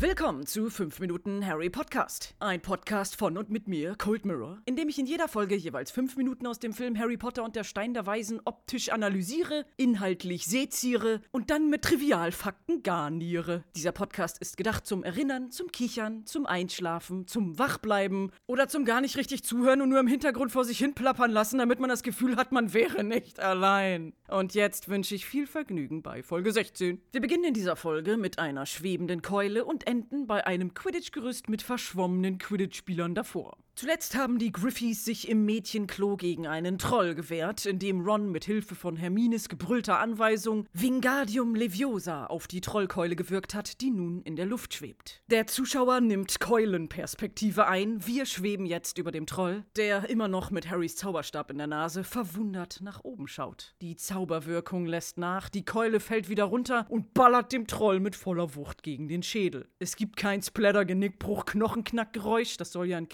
Willkommen zu 5 Minuten Harry Podcast. Ein Podcast von und mit mir, Cold Mirror, in dem ich in jeder Folge jeweils 5 Minuten aus dem Film Harry Potter und der Stein der Weisen optisch analysiere, inhaltlich seziere und dann mit Trivialfakten garniere. Dieser Podcast ist gedacht zum Erinnern, zum Kichern, zum Einschlafen, zum Wachbleiben oder zum gar nicht richtig zuhören und nur im Hintergrund vor sich hin plappern lassen, damit man das Gefühl hat, man wäre nicht allein. Und jetzt wünsche ich viel Vergnügen bei Folge 16. Wir beginnen in dieser Folge mit einer schwebenden Keule und enden bei einem Quidditch-Gerüst mit verschwommenen Quidditch-Spielern davor. Zuletzt haben die Griffys sich im Mädchenklo gegen einen Troll gewehrt, indem Ron mit Hilfe von Hermines gebrüllter Anweisung Wingardium Leviosa auf die Trollkeule gewirkt hat, die nun in der Luft schwebt. Der Zuschauer nimmt Keulenperspektive ein. Wir schweben jetzt über dem Troll, der immer noch mit Harrys Zauberstab in der Nase verwundert nach oben schaut. Die Zauberwirkung lässt nach, die Keule fällt wieder runter und ballert dem Troll mit voller Wucht gegen den Schädel. Es gibt kein Splatter, Genickbruch, Knochenknackgeräusch, das soll ja ein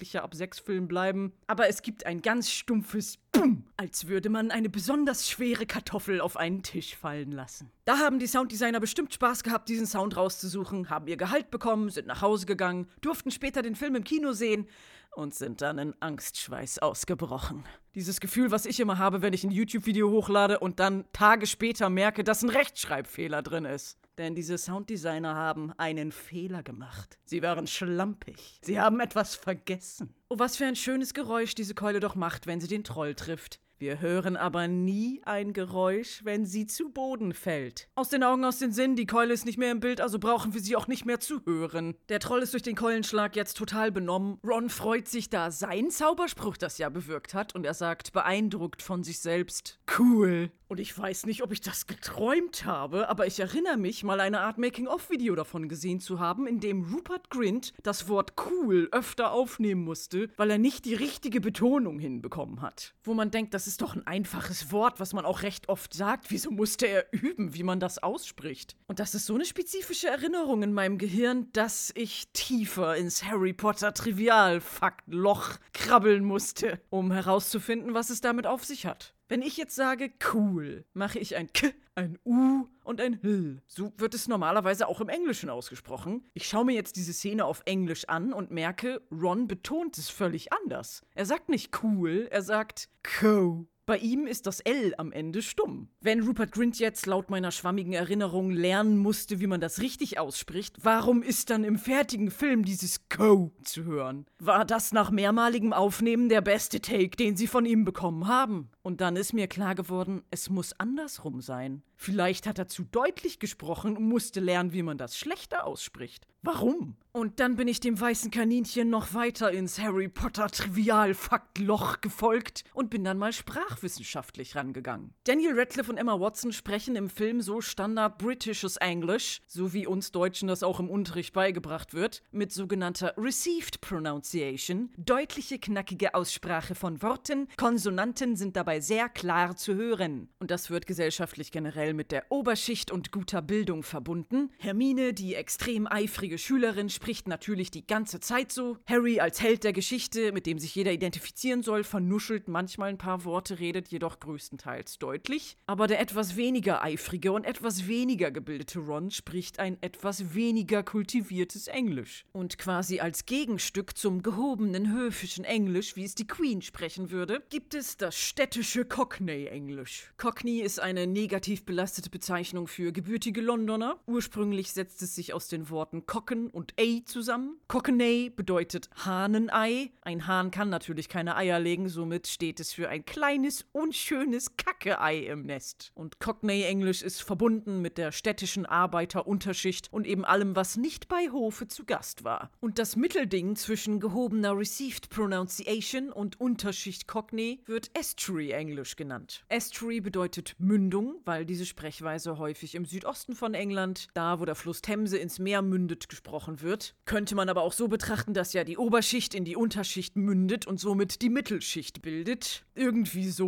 kinderfreundlicher ab sechs Film bleiben, aber es gibt ein ganz stumpfes Bumm, als würde man eine besonders schwere Kartoffel auf einen Tisch fallen lassen. Da haben die Sounddesigner bestimmt Spaß gehabt, diesen Sound rauszusuchen, haben ihr Gehalt bekommen, sind nach Hause gegangen, durften später den Film im Kino sehen und sind dann in Angstschweiß ausgebrochen. Dieses Gefühl, was ich immer habe, wenn ich ein YouTube-Video hochlade und dann Tage später merke, dass ein Rechtschreibfehler drin ist. Denn diese Sounddesigner haben einen Fehler gemacht. Sie waren schlampig. Sie haben etwas vergessen. Oh, was für ein schönes Geräusch diese Keule doch macht, wenn sie den Troll trifft. Wir hören aber nie ein Geräusch, wenn sie zu Boden fällt. Aus den Augen, aus den Sinn, die Keule ist nicht mehr im Bild, also brauchen wir sie auch nicht mehr zu hören. Der Troll ist durch den Keulenschlag jetzt total benommen. Ron freut sich, da sein Zauberspruch das ja bewirkt hat, und er sagt, beeindruckt von sich selbst, cool. Und ich weiß nicht, ob ich das geträumt habe, aber ich erinnere mich, mal eine Art Making-of-Video davon gesehen zu haben, in dem Rupert Grint das Wort cool öfter aufnehmen musste, weil er nicht die richtige Betonung hinbekommen hat. Wo man denkt, das ist doch ein einfaches Wort, was man auch recht oft sagt. Wieso musste er üben, wie man das ausspricht? Und das ist so eine spezifische Erinnerung in meinem Gehirn, dass ich tiefer ins Harry Potter Trivialfaktloch krabbeln musste, um herauszufinden, was es damit auf sich hat. Wenn ich jetzt sage cool, mache ich ein K, ein U und ein L. So wird es normalerweise auch im Englischen ausgesprochen. Ich schaue mir jetzt diese Szene auf Englisch an und merke, Ron betont es völlig anders. Er sagt nicht cool, er sagt co. Bei ihm ist das L am Ende stumm. Wenn Rupert Grint jetzt laut meiner schwammigen Erinnerung lernen musste, wie man das richtig ausspricht, warum ist dann im fertigen Film dieses Co zu hören? War das nach mehrmaligem Aufnehmen der beste Take, den sie von ihm bekommen haben? Und dann ist mir klar geworden, es muss andersrum sein. Vielleicht hat er zu deutlich gesprochen und musste lernen, wie man das schlechter ausspricht. Warum? Und dann bin ich dem weißen Kaninchen noch weiter ins Harry Potter Trivialfaktloch gefolgt und bin dann mal sprachwissenschaftlich rangegangen. Daniel Radcliffe und Emma Watson sprechen im Film so Standard Britisches English, so wie uns Deutschen das auch im Unterricht beigebracht wird, mit sogenannter Received Pronunciation, deutliche knackige Aussprache von Worten, Konsonanten sind dabei sehr klar zu hören. Und das wird gesellschaftlich generell mit der Oberschicht und guter Bildung verbunden. Hermine, die extrem eifrige Schülerin, spricht natürlich die ganze Zeit so. Harry als Held der Geschichte, mit dem sich jeder identifizieren soll, vernuschelt manchmal ein paar Worte, redet jedoch größtenteils deutlich. Aber der etwas weniger eifrige und etwas weniger gebildete Ron spricht ein etwas weniger kultiviertes Englisch. Und quasi als Gegenstück zum gehobenen höfischen Englisch, wie es die Queen sprechen würde, gibt es das städtische Cockney-Englisch. Cockney ist eine negativ belastete Bezeichnung für gebürtige Londoner. Ursprünglich setzt es sich aus den Worten Cocken und A zusammen. Cockney bedeutet Hahnenei. Ein Hahn kann natürlich keine Eier legen, somit steht es für ein kleines, unschönes Kacke-Ei im Nest. Und Cockney-Englisch ist verbunden mit der städtischen Arbeiterunterschicht und eben allem, was nicht bei Hofe zu Gast war. Und das Mittelding zwischen gehobener Received Pronunciation und Unterschicht Cockney wird Estuary-Englisch genannt. Estuary bedeutet Mündung, weil diese Sprechweise häufig im Südosten von England, da wo der Fluss Themse ins Meer mündet, gesprochen wird. Könnte man aber auch so betrachten, dass ja die Oberschicht in die Unterschicht mündet und somit die Mittelschicht bildet. Irgendwie so.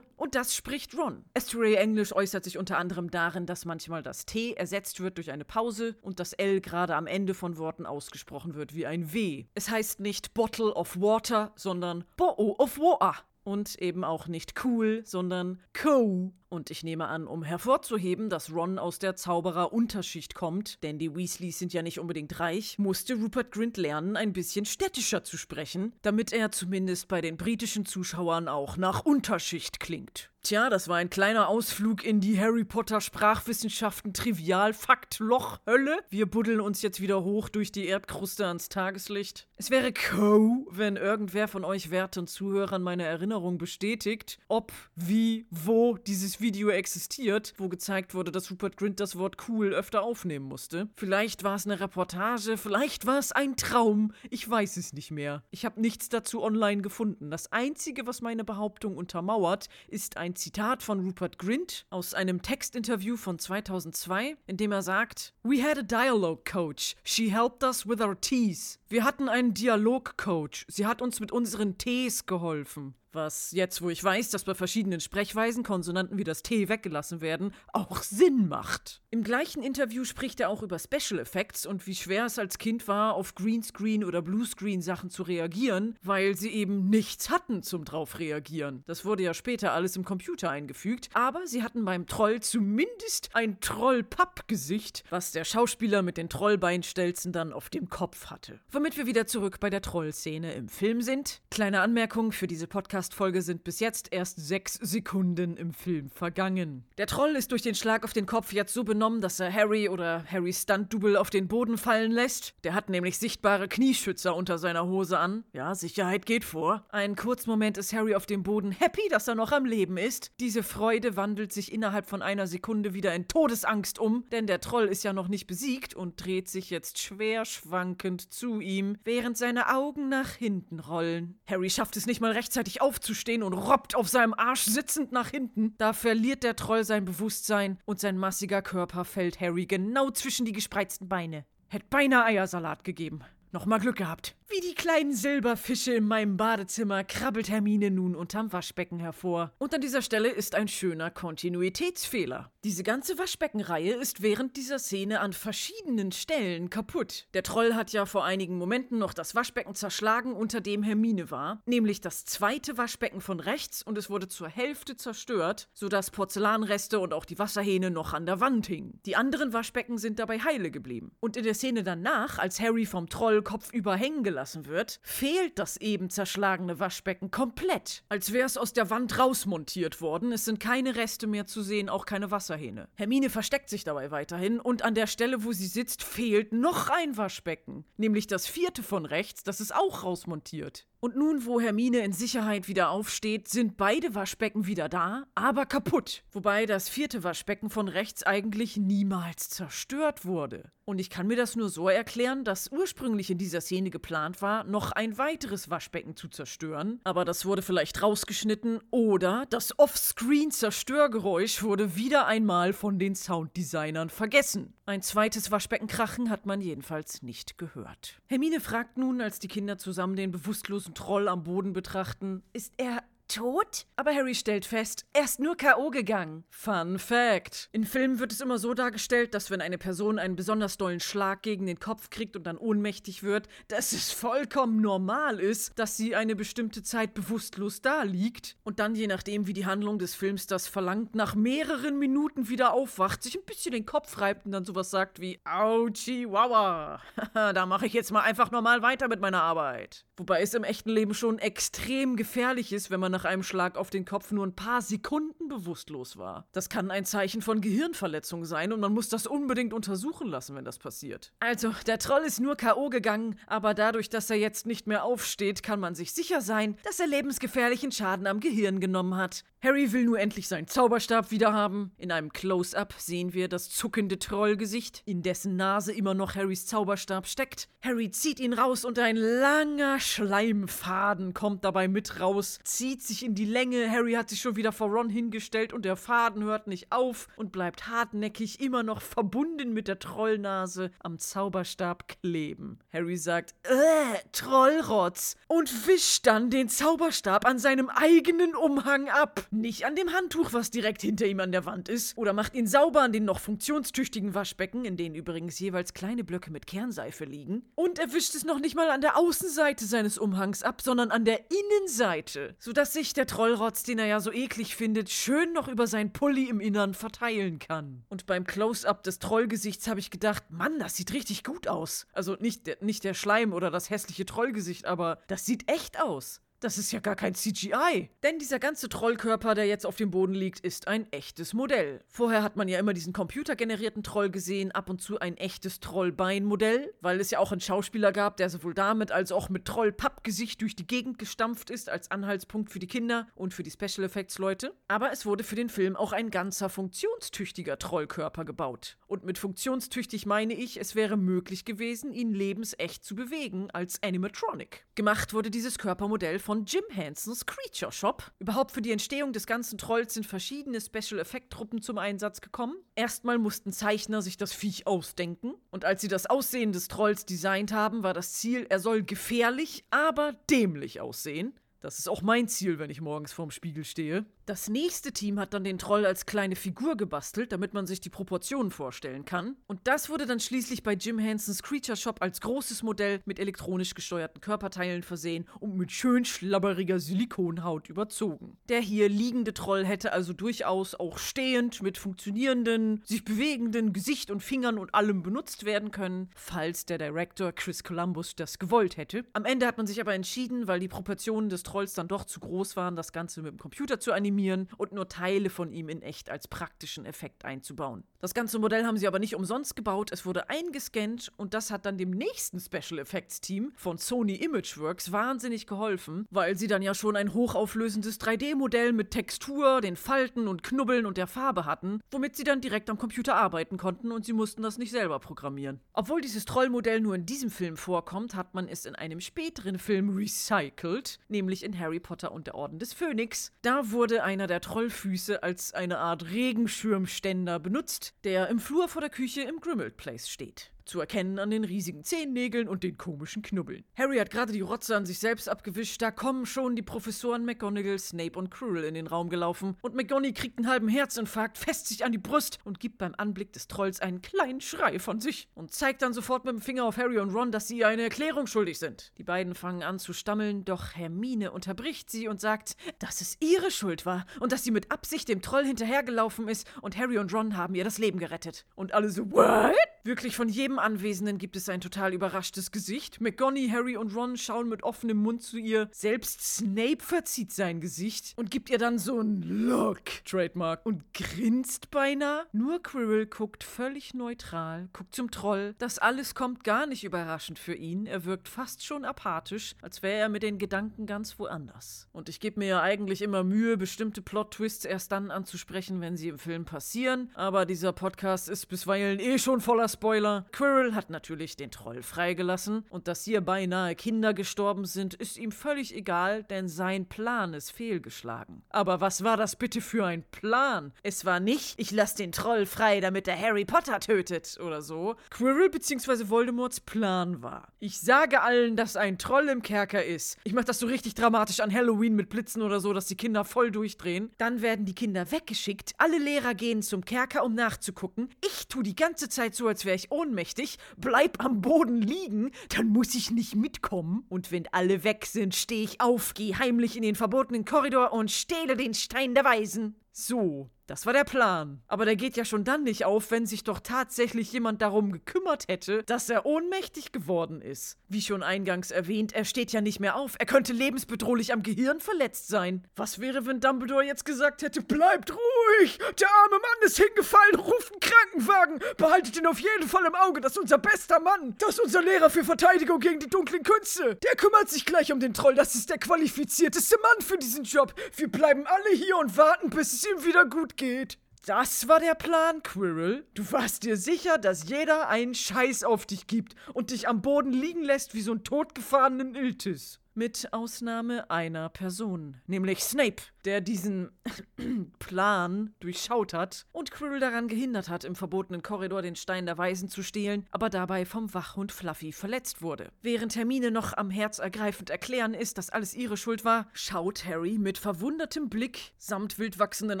Und das spricht Ron. Estuary-Englisch äußert sich unter anderem darin, dass manchmal das T ersetzt wird durch eine Pause und das L gerade am Ende von Worten ausgesprochen wird wie ein W. Es heißt nicht Bottle of Water, sondern Bo'o of Water. Und eben auch nicht cool, sondern co. Und ich nehme an, um hervorzuheben, dass Ron aus der Zauberer-Unterschicht kommt, denn die Weasleys sind ja nicht unbedingt reich, musste Rupert Grint lernen, ein bisschen städtischer zu sprechen, damit er zumindest bei den britischen Zuschauern auch nach Unterschicht klingt. Tja, das war ein kleiner Ausflug in die Harry Potter Sprachwissenschaften Trivial Fakt Loch Hölle. Wir buddeln uns jetzt wieder hoch durch die Erdkruste ans Tageslicht. Es wäre co, wenn irgendwer von euch werten Zuhörern meine Erinnerung bestätigt, ob, wie, wo dieses Video existiert, wo gezeigt wurde, dass Rupert Grint das Wort cool öfter aufnehmen musste. Vielleicht war es eine Reportage, vielleicht war es ein Traum, ich weiß es nicht mehr. Ich habe nichts dazu online gefunden. Das einzige, was meine Behauptung untermauert, ist ein Zitat von Rupert Grint aus einem Textinterview von 2002, in dem er sagt: We had a dialogue coach. She helped us with our T's. Wir hatten einen Dialogcoach. Sie hat uns mit unseren T's geholfen. Was jetzt, wo ich weiß, dass bei verschiedenen Sprechweisen Konsonanten wie das T weggelassen werden, auch Sinn macht. Im gleichen Interview spricht er auch über Special Effects und wie schwer es als Kind war, auf Greenscreen oder Bluescreen Sachen zu reagieren, weil sie eben nichts hatten zum drauf reagieren. Das wurde ja später alles im Computer eingefügt, aber sie hatten beim Troll zumindest ein Troll-Papp-Gesicht, was der Schauspieler mit den Trollbeinstelzen dann auf dem Kopf hatte. Womit wir wieder zurück bei der Trollszene im Film sind. Kleine Anmerkung für diese Podcast Podcast-Folge sind bis jetzt erst sechs Sekunden im Film vergangen. Der Troll ist durch den Schlag auf den Kopf jetzt so benommen, dass er Harry oder Harrys Stunt-Double auf den Boden fallen lässt. Der hat nämlich sichtbare Knieschützer unter seiner Hose an. Ja, Sicherheit geht vor. Einen kurzen Moment ist Harry auf dem Boden happy, dass er noch am Leben ist. Diese Freude wandelt sich innerhalb von einer Sekunde wieder in Todesangst um, denn der Troll ist ja noch nicht besiegt und dreht sich jetzt schwer schwankend zu ihm, während seine Augen nach hinten rollen. Harry schafft es nicht mal rechtzeitig auf aufzustehen und robbt auf seinem Arsch sitzend nach hinten. Da verliert der Troll sein Bewusstsein und sein massiger Körper fällt Harry genau zwischen die gespreizten Beine. Hätte beinahe Eiersalat gegeben. Nochmal Glück gehabt. Wie die kleinen Silberfische in meinem Badezimmer krabbelt Hermine nun unterm Waschbecken hervor. Und an dieser Stelle ist ein schöner Kontinuitätsfehler. Diese ganze Waschbeckenreihe ist während dieser Szene an verschiedenen Stellen kaputt. Der Troll hat ja vor einigen Momenten noch das Waschbecken zerschlagen, unter dem Hermine war, nämlich das zweite Waschbecken von rechts und es wurde zur Hälfte zerstört, sodass Porzellanreste und auch die Wasserhähne noch an der Wand hingen. Die anderen Waschbecken sind dabei heile geblieben. Und in der Szene danach, als Harry vom Troll kopfüber hängen gelassen gelassen wird, fehlt das eben zerschlagene Waschbecken komplett. Als wäre es aus der Wand rausmontiert worden. Es sind keine Reste mehr zu sehen, auch keine Wasserhähne. Hermine versteckt sich dabei weiterhin und an der Stelle, wo sie sitzt, fehlt noch ein Waschbecken. Nämlich das vierte von rechts, das ist auch rausmontiert. Und nun, wo Hermine in Sicherheit wieder aufsteht, sind beide Waschbecken wieder da, aber kaputt. Wobei das vierte Waschbecken von rechts eigentlich niemals zerstört wurde. Und ich kann mir das nur so erklären, dass ursprünglich in dieser Szene geplant war, noch ein weiteres Waschbecken zu zerstören, aber das wurde vielleicht rausgeschnitten oder das Offscreen-Zerstörgeräusch wurde wieder einmal von den Sounddesignern vergessen. Ein zweites Waschbeckenkrachen hat man jedenfalls nicht gehört. Hermine fragt nun, als die Kinder zusammen den bewusstlosen Troll am Boden betrachten, ist er tot? Aber Harry stellt fest, er ist nur K.O. gegangen. Fun Fact. In Filmen wird es immer so dargestellt, dass wenn eine Person einen besonders dollen Schlag gegen den Kopf kriegt und dann ohnmächtig wird, dass es vollkommen normal ist, dass sie eine bestimmte Zeit bewusstlos da liegt und dann, je nachdem, wie die Handlung des Films das verlangt, nach mehreren Minuten wieder aufwacht, sich ein bisschen den Kopf reibt und dann sowas sagt wie Au, Chihuahua. da mache ich jetzt mal einfach normal weiter mit meiner Arbeit. Wobei es im echten Leben schon extrem gefährlich ist, wenn man nach einem Schlag auf den Kopf nur ein paar Sekunden bewusstlos war. Das kann ein Zeichen von Gehirnverletzung sein und man muss das unbedingt untersuchen lassen, wenn das passiert. Also, der Troll ist nur K.O. gegangen, aber dadurch, dass er jetzt nicht mehr aufsteht, kann man sich sicher sein, dass er lebensgefährlichen Schaden am Gehirn genommen hat. Harry will nur endlich seinen Zauberstab wiederhaben. In einem Close-up sehen wir das zuckende Trollgesicht, in dessen Nase immer noch Harrys Zauberstab steckt. Harry zieht ihn raus und ein langer Schleimfaden kommt dabei mit raus, zieht sich in die Länge. Harry hat sich schon wieder vor Ron hingestellt und der Faden hört nicht auf und bleibt hartnäckig immer noch verbunden mit der Trollnase am Zauberstab kleben. Harry sagt, äh, Trollrotz und wischt dann den Zauberstab an seinem eigenen Umhang ab. Nicht an dem Handtuch, was direkt hinter ihm an der Wand ist. Oder macht ihn sauber an den noch funktionstüchtigen Waschbecken, in denen übrigens jeweils kleine Blöcke mit Kernseife liegen. Und er wischt es noch nicht mal an der Außenseite seines Umhangs ab, sondern an der Innenseite, sodass sich der Trollrotz, den er ja so eklig findet, schön noch über sein Pulli im Innern verteilen kann. Und beim Close-up des Trollgesichts habe ich gedacht, Mann, das sieht richtig gut aus. Also nicht nicht der Schleim oder das hässliche Trollgesicht, aber das sieht echt aus. Das ist ja gar kein CGI. Denn dieser ganze Trollkörper, der jetzt auf dem Boden liegt, ist ein echtes Modell. Vorher hat man ja immer diesen computergenerierten Troll gesehen, ab und zu ein echtes Trollbeinmodell, weil es ja auch einen Schauspieler gab, der sowohl damit als auch mit Trollpappgesicht durch die Gegend gestampft ist, als Anhaltspunkt für die Kinder und für die Special Effects Leute. Aber es wurde für den Film auch ein ganzer funktionstüchtiger Trollkörper gebaut. Und mit funktionstüchtig meine ich, es wäre möglich gewesen, ihn lebensecht zu bewegen als Animatronic. Gemacht wurde dieses Körpermodell von von Jim Hensons Creature Shop. Überhaupt für die Entstehung des ganzen Trolls sind verschiedene Special Effect Truppen zum Einsatz gekommen. Erstmal mussten Zeichner sich das Viech ausdenken und als sie das Aussehen des Trolls designt haben, war das Ziel, er soll gefährlich, aber dämlich aussehen. Das ist auch mein Ziel, wenn ich morgens vorm Spiegel stehe. Das nächste Team hat dann den Troll als kleine Figur gebastelt, damit man sich die Proportionen vorstellen kann. Und das wurde dann schließlich bei Jim Hensons Creature Shop als großes Modell mit elektronisch gesteuerten Körperteilen versehen und mit schön schlabberiger Silikonhaut überzogen. Der hier liegende Troll hätte also durchaus auch stehend mit funktionierenden, sich bewegenden Gesicht und Fingern und allem benutzt werden können, falls der Director Chris Columbus das gewollt hätte. Am Ende hat man sich aber entschieden, weil die Proportionen des Trolls dann doch zu groß waren, das Ganze mit dem Computer zu animieren animieren und nur Teile von ihm in echt als praktischen Effekt einzubauen. Das ganze Modell haben sie aber nicht umsonst gebaut, es wurde eingescannt und das hat dann dem nächsten Special Effects Team von Sony Imageworks wahnsinnig geholfen, weil sie dann ja schon ein hochauflösendes 3D-Modell mit Textur, den Falten und Knubbeln und der Farbe hatten, womit sie dann direkt am Computer arbeiten konnten und sie mussten das nicht selber programmieren. Obwohl dieses Trollmodell nur in diesem Film vorkommt, hat man es in einem späteren Film recycelt, nämlich in Harry Potter und der Orden des Phönix. Da wurde einer der Trollfüße als eine Art Regenschirmständer benutzt, der im Flur vor der Küche im Grimald Place steht. Zu erkennen an den riesigen Zehennägeln und den komischen Knubbeln. Harry hat gerade die Rotze an sich selbst abgewischt, da kommen schon die Professoren McGonagall, Snape und Quirrell in den Raum gelaufen und McGonagall kriegt einen halben Herzinfarkt, fässt sich an die Brust und gibt beim Anblick des Trolls einen kleinen Schrei von sich und zeigt dann sofort mit dem Finger auf Harry und Ron, dass sie eine Erklärung schuldig sind. Die beiden fangen an zu stammeln, doch Hermine unterbricht sie und sagt, dass es ihre Schuld war und dass sie mit Absicht dem Troll hinterhergelaufen ist und Harry und Ron haben ihr das Leben gerettet. Und alle so, what? Wirklich von jedem Anwesenden gibt es ein total überraschtes Gesicht. McGonny, Harry und Ron schauen mit offenem Mund zu ihr. Selbst Snape verzieht sein Gesicht und gibt ihr dann so ein Look, Trademark, und grinst beinahe. Nur Quirrell guckt völlig neutral, guckt zum Troll. Das alles kommt gar nicht überraschend für ihn. Er wirkt fast schon apathisch, als wäre er mit den Gedanken ganz woanders. Und ich gebe mir ja eigentlich immer Mühe, bestimmte Plot-Twists erst dann anzusprechen, wenn sie im Film passieren. Aber dieser Podcast ist bisweilen eh schon voller Spoiler. Quirrell hat natürlich den Troll freigelassen und dass hier beinahe Kinder gestorben sind, ist ihm völlig egal, denn sein Plan ist fehlgeschlagen. Aber was war das bitte für ein Plan? Es war nicht, ich lasse den Troll frei, damit er Harry Potter tötet oder so. Quirrell bzw. Voldemorts Plan war. Ich sage allen, dass ein Troll im Kerker ist. Ich mache das so richtig dramatisch an Halloween mit Blitzen oder so, dass die Kinder voll durchdrehen. Dann werden die Kinder weggeschickt. Alle Lehrer gehen zum Kerker, um nachzugucken. Ich tue die ganze Zeit so, als wäre ich ohnmächtig, bleib am Boden liegen, dann muss ich nicht mitkommen. Und wenn alle weg sind, stehe ich auf, gehe heimlich in den verbotenen Korridor und stehle den Stein der Weisen. So, das war der Plan. Aber der geht ja schon dann nicht auf, wenn sich doch tatsächlich jemand darum gekümmert hätte, dass er ohnmächtig geworden ist. Wie schon eingangs erwähnt, er steht ja nicht mehr auf. Er könnte lebensbedrohlich am Gehirn verletzt sein. Was wäre, wenn Dumbledore jetzt gesagt hätte, bleibt ruhig! Der arme Mann ist hingefallen, ruft einen Krankenwagen! Behaltet ihn auf jeden Fall im Auge, das ist unser bester Mann! Das ist unser Lehrer für Verteidigung gegen die dunklen Künste! Der kümmert sich gleich um den Troll, das ist der qualifizierteste Mann für diesen Job! Wir bleiben alle hier und warten, bis es ihm wieder gut geht. Das war der Plan, Quirrell. Du warst dir sicher, dass jeder einen Scheiß auf dich gibt und dich am Boden liegen lässt wie so ein totgefahrenen Iltis. Mit Ausnahme einer Person, nämlich Snape, der diesen Plan durchschaut hat und Quirrell daran gehindert hat, im verbotenen Korridor den Stein der Weisen zu stehlen, aber dabei vom Wachhund Fluffy verletzt wurde. Während Hermine noch am Herz ergreifend erklären ist, dass alles ihre Schuld war, schaut Harry mit verwundertem Blick, samt wild wachsenden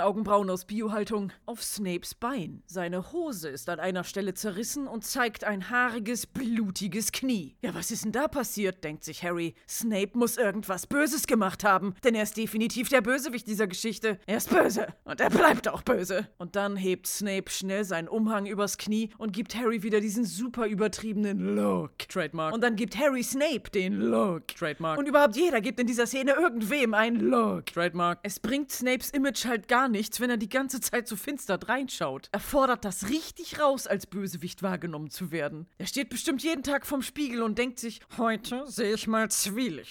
Augenbrauen aus Biohaltung, auf Snapes Bein. Seine Hose ist an einer Stelle zerrissen und zeigt ein haariges, blutiges Knie. Ja, was ist denn da passiert, denkt sich Harry. Snape Snape muss irgendwas Böses gemacht haben, denn er ist definitiv der Bösewicht dieser Geschichte. Er ist böse und er bleibt auch böse. Und dann hebt Snape schnell seinen Umhang übers Knie und gibt Harry wieder diesen super übertriebenen Look. Trademark. Und dann gibt Harry Snape den Look. Trademark. Und überhaupt jeder gibt in dieser Szene irgendwem einen Look. Trademark. Es bringt Snapes Image halt gar nichts, wenn er die ganze Zeit so finster reinschaut. Er fordert das richtig raus, als Bösewicht wahrgenommen zu werden. Er steht bestimmt jeden Tag vorm Spiegel und denkt sich, heute sehe ich mal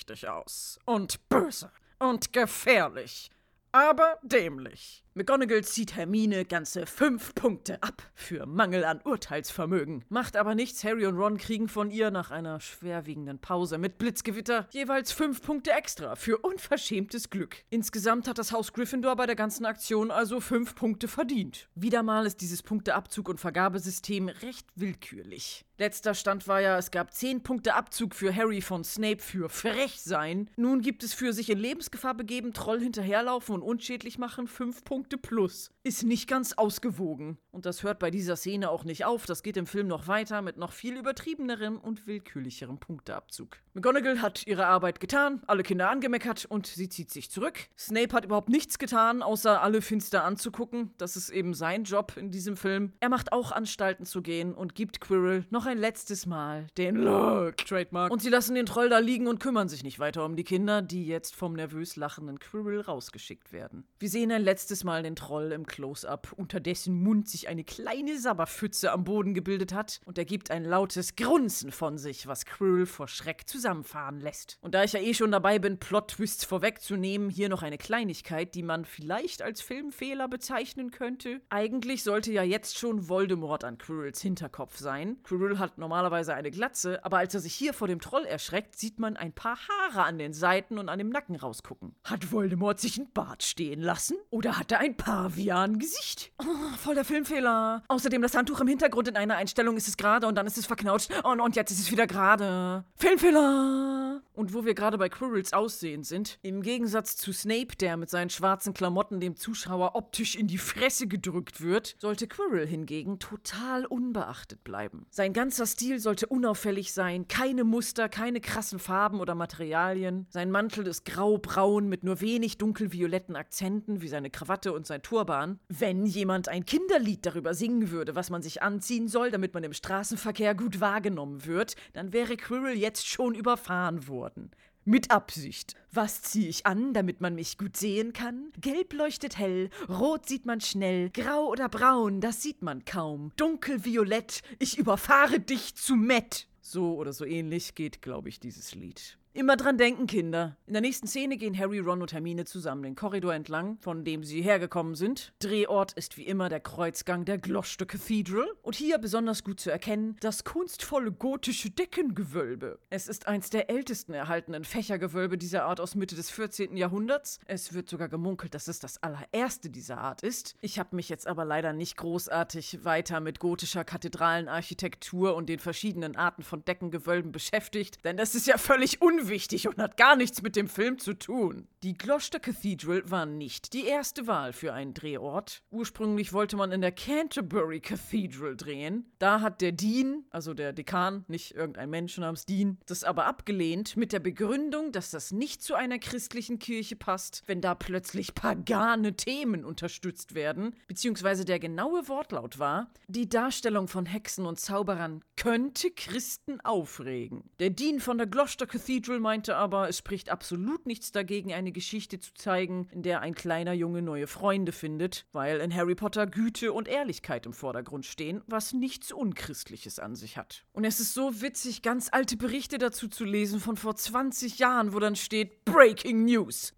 zwielichtig aus. Und böse. Und gefährlich. Aber dämlich. McGonagall zieht Hermine ganze fünf Punkte ab für Mangel an Urteilsvermögen. Macht aber nichts, Harry und Ron kriegen von ihr nach einer schwerwiegenden Pause mit Blitzgewitter jeweils fünf Punkte extra für unverschämtes Glück. Insgesamt hat das Haus Gryffindor bei der ganzen Aktion also fünf Punkte verdient. Wieder mal ist dieses Punkteabzug- und Vergabesystem recht willkürlich. Letzter Stand war ja, es gab 10 Punkte Abzug für Harry von Snape für frech sein. Nun gibt es für sich in Lebensgefahr begeben, Troll hinterherlaufen und unschädlich machen 5 Punkte plus. Ist nicht ganz ausgewogen. Und das hört bei dieser Szene auch nicht auf. Das geht im Film noch weiter mit noch viel übertriebenerem und willkürlicherem Punkteabzug. McGonagall hat ihre Arbeit getan, alle Kinder angemeckert und sie zieht sich zurück. Snape hat überhaupt nichts getan, außer alle finster anzugucken. Das ist eben sein Job in diesem Film. Er macht auch Anstalten zu gehen und gibt Quirrell noch ein letztes Mal den Look. Trademark. Und sie lassen den Troll da liegen und kümmern sich nicht weiter um die Kinder, die jetzt vom nervös lachenden Quirrell rausgeschickt werden. Wir sehen ein letztes Mal den Troll im Close-Up, unter dessen Mund sich eine kleine Sabberpfütze am Boden gebildet hat und er gibt ein lautes Grunzen von sich, was Quirrell vor Schreck zu zusammenfahren lässt. Und da ich ja eh schon dabei bin, Plot-Twists vorwegzunehmen, hier noch eine Kleinigkeit, die man vielleicht als Filmfehler bezeichnen könnte. Eigentlich sollte ja jetzt schon Voldemort an Quirrells Hinterkopf sein. Quirrell hat normalerweise eine Glatze, aber als er sich hier vor dem Troll erschreckt, sieht man ein paar Haare an den Seiten und an dem Nacken rausgucken. Hat Voldemort sich ein Bart stehen lassen? Oder hat er ein Pavian-Gesicht? Oh, voll der Filmfehler. Außerdem das Handtuch im Hintergrund in einer Einstellung ist es gerade und dann ist es verknautscht und, und jetzt ist es wieder gerade. Filmfehler! Und wo wir gerade bei Quirrells Aussehen sind, im Gegensatz zu Snape, der mit seinen schwarzen Klamotten dem Zuschauer optisch in die Fresse gedrückt wird, sollte Quirrell hingegen total unbeachtet bleiben. Sein ganzer Stil sollte unauffällig sein, keine Muster, keine krassen Farben oder Materialien. Sein Mantel ist grau-braun mit nur wenig dunkelvioletten Akzenten wie seine Krawatte und sein Turban. Wenn jemand ein Kinderlied darüber singen würde, was man sich anziehen soll, damit man im Straßenverkehr gut wahrgenommen wird, dann wäre Quirrell jetzt schon überfahren worden. Mit Absicht. Was ziehe ich an, damit man mich gut sehen kann? Gelb leuchtet hell, rot sieht man schnell, grau oder braun, das sieht man kaum. Dunkelviolett, ich überfahre dich zu Met. So oder so ähnlich geht, glaube ich, dieses Lied. Immer dran denken, Kinder. In der nächsten Szene gehen Harry, Ron und Hermine zusammen den Korridor entlang, von dem sie hergekommen sind. Drehort ist wie immer der Kreuzgang der Gloucester Cathedral und hier besonders gut zu erkennen das kunstvolle gotische Deckengewölbe. Es ist eins der ältesten erhaltenen Fächergewölbe dieser Art aus Mitte des 14. Jahrhunderts. Es wird sogar gemunkelt, dass es das allererste dieser Art ist. Ich habe mich jetzt aber leider nicht großartig weiter mit gotischer Kathedralenarchitektur und den verschiedenen Arten von Deckengewölben beschäftigt, denn das ist ja völlig unwichtig unwichtig und hat gar nichts mit dem Film zu tun. Die Gloucester Cathedral war nicht die erste Wahl für einen Drehort. Ursprünglich wollte man in der Canterbury Cathedral drehen. Da hat der Dean, also der Dekan, nicht irgendein Mensch namens Dean, das aber abgelehnt mit der Begründung, dass das nicht zu einer christlichen Kirche passt, wenn da plötzlich pagane Themen unterstützt werden, beziehungsweise der genaue Wortlaut war, die Darstellung von Hexen und Zauberern könnte Christen aufregen. Der Dean von der Gloucester Cathedral Cathedral meinte aber, es spricht absolut nichts dagegen, eine Geschichte zu zeigen, in der ein kleiner Junge neue Freunde findet, weil in Harry Potter Güte und Ehrlichkeit im Vordergrund stehen, was nichts Unchristliches an sich hat. Und es ist so witzig, ganz alte Berichte dazu zu lesen von vor 20 Jahren, wo dann steht Breaking News.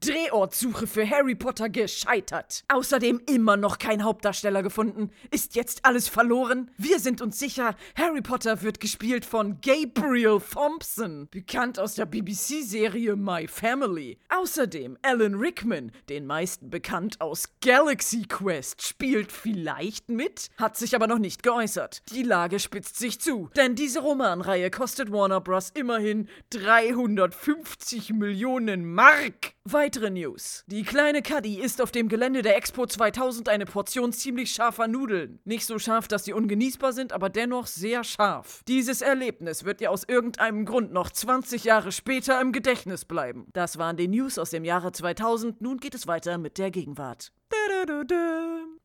Drehortsuche für Harry Potter gescheitert. Außerdem immer noch kein Hauptdarsteller gefunden. Ist jetzt alles verloren? Wir sind uns sicher, Harry Potter wird gespielt von Gabriel Thompson, bekannt aus der BBC-Serie My Family. Außerdem Alan Rickman, den meisten bekannt aus Galaxy Quest, spielt vielleicht mit, hat sich aber noch nicht geäußert. Die Lage spitzt sich zu, denn diese Romanreihe kostet Warner Bros. immerhin 350 Millionen Mark. Weitere News. Die kleine Cuddy isst auf dem Gelände der Expo 2000 eine Portion ziemlich scharfer Nudeln. Nicht so scharf, dass sie ungenießbar sind, aber dennoch sehr scharf. Dieses Erlebnis wird ihr aus irgendeinem Grund noch 20 Jahre später im Gedächtnis bleiben. Das waren die News aus dem Jahre 2000. Nun geht es weiter mit der Gegenwart.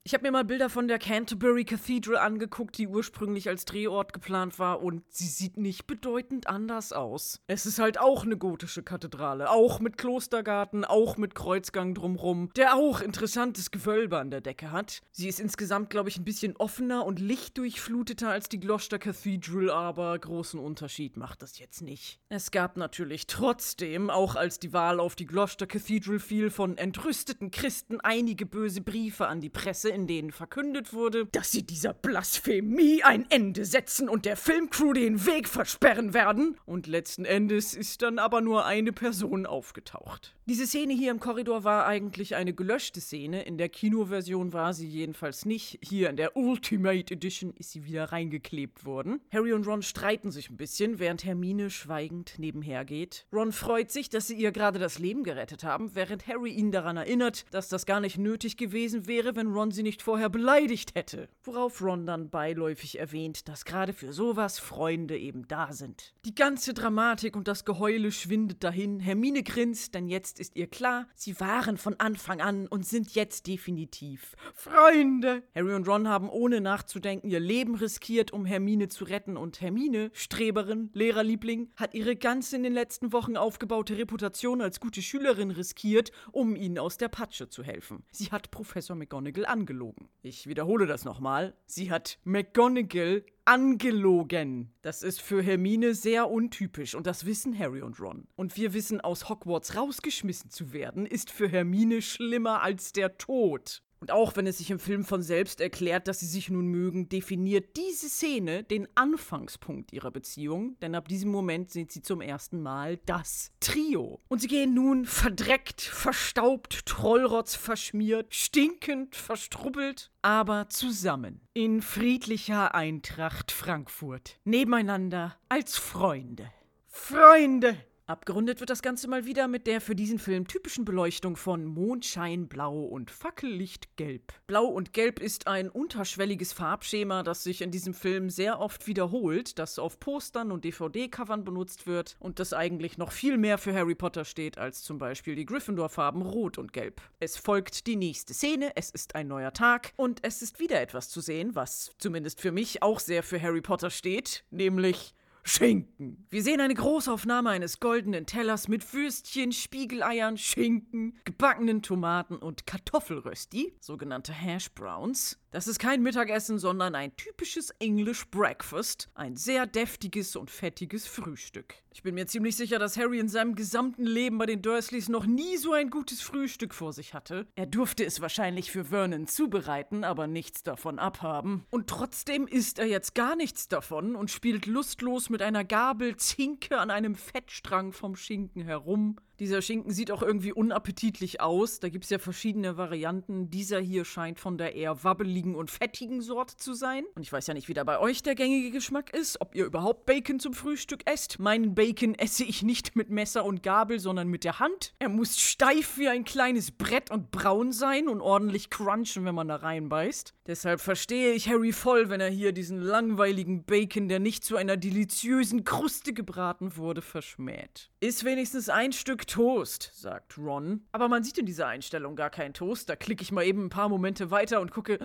Ich habe mir mal Bilder von der Canterbury Cathedral angeguckt, die ursprünglich als Drehort geplant war, und sie sieht nicht bedeutend anders aus. Es ist halt auch eine gotische Kathedrale, auch mit Klostergarten, auch mit Kreuzgang drumrum, der auch interessantes Gewölbe an der Decke hat. Sie ist insgesamt, glaube ich, ein bisschen offener und lichtdurchfluteter als die Gloucester Cathedral, aber großen Unterschied macht das jetzt nicht. Es gab natürlich trotzdem, auch als die Wahl auf die Gloucester Cathedral fiel, von entrüsteten Christen einige böse Briefe an die Presse, in denen verkündet wurde, dass sie dieser Blasphemie ein Ende setzen und der Filmcrew den Weg versperren werden. Und letzten Endes ist dann aber nur eine Person aufgetaucht. Diese Szene hier im Korridor war eigentlich eine gelöschte Szene. In der Kinoversion war sie jedenfalls nicht. Hier in der Ultimate Edition ist sie wieder reingeklebt worden. Harry und Ron streiten sich ein bisschen, während Hermine schweigend nebenher geht. Ron freut sich, dass sie ihr gerade das Leben gerettet haben, während Harry ihn daran erinnert, dass das gar nicht nötig gewesen wäre, wenn Ron sie nicht vorher beleidigt hätte. Worauf Ron dann beiläufig erwähnt, dass gerade für sowas Freunde eben da sind. Die ganze Dramatik und das Geheule schwindet dahin. Hermine grinst, denn jetzt ist ihr klar, sie waren von Anfang an und sind jetzt definitiv Freunde. Harry und Ron haben ohne nachzudenken ihr Leben riskiert, um Hermine zu retten und Hermine, Streberin, Lehrerliebling, hat ihre ganz in den letzten Wochen aufgebaute Reputation als gute Schülerin riskiert, um ihnen aus der Patsche zu helfen. Sie hat Professor McGonagall angelogen. Ich wiederhole das nochmal. Sie hat McGonagall angelogen. Das ist für Hermine sehr untypisch und das wissen Harry und Ron. Und wir wissen, aus Hogwarts rausgeschmissen zu werden, ist für Hermine schlimmer als der Tod. Und auch wenn es sich im Film von selbst erklärt, dass sie sich nun mögen, definiert diese Szene den Anfangspunkt ihrer Beziehung, denn ab diesem Moment sind sie zum ersten Mal das Trio. Und sie gehen nun verdreckt, verstaubt, Trollrotz verschmiert, stinkend, verstrubbelt, aber zusammen. In friedlicher Eintracht Frankfurt. Nebeneinander als Freunde. Freunde! Abgerundet wird das Ganze mal wieder mit der für diesen Film typischen Beleuchtung von Mondscheinblau und Fackellichtgelb. Blau und Gelb ist ein unterschwelliges Farbschema, das sich in diesem Film sehr oft wiederholt, das auf Postern und DVD-Covern benutzt wird und das eigentlich noch viel mehr für Harry Potter steht als zum Beispiel die Gryffindor-Farben Rot und Gelb. Es folgt die nächste Szene, es ist ein neuer Tag und es ist wieder etwas zu sehen, was zumindest für mich auch sehr für Harry Potter steht, nämlich Schinken. Wir sehen eine Großaufnahme eines goldenen Tellers mit Würstchen, Spiegeleiern, Schinken, gebackenen Tomaten und Kartoffelrösti, sogenannte Hash Browns. Das ist kein Mittagessen, sondern ein typisches English Breakfast, ein sehr deftiges und fettiges Frühstück. Ich bin mir ziemlich sicher, dass Harry in seinem gesamten Leben bei den Dursleys noch nie so ein gutes Frühstück vor sich hatte. Er durfte es wahrscheinlich für Vernon zubereiten, aber nichts davon abhaben. Und trotzdem isst er jetzt gar nichts davon und spielt lustlos mit einer Gabel Zinke an einem Fettstrang vom Schinken herum. Dieser Schinken sieht auch irgendwie unappetitlich aus. Da gibt es ja verschiedene Varianten. Dieser hier scheint von der eher wabbeligen und fettigen Sorte zu sein. Und ich weiß ja nicht, wie da bei euch der gängige Geschmack ist. Ob ihr überhaupt Bacon zum Frühstück esst. Meinen Bacon esse ich nicht mit Messer und Gabel, sondern mit der Hand. Er muss steif wie ein kleines Brett und braun sein und ordentlich crunchen, wenn man da reinbeißt. Deshalb verstehe ich Harry voll, wenn er hier diesen langweiligen Bacon, der nicht zu einer deliziösen Kruste gebraten wurde, verschmäht. Ist wenigstens ein Stück Toast, sagt Ron. Aber man sieht in dieser Einstellung gar keinen Toast. Da klicke ich mal eben ein paar Momente weiter und gucke.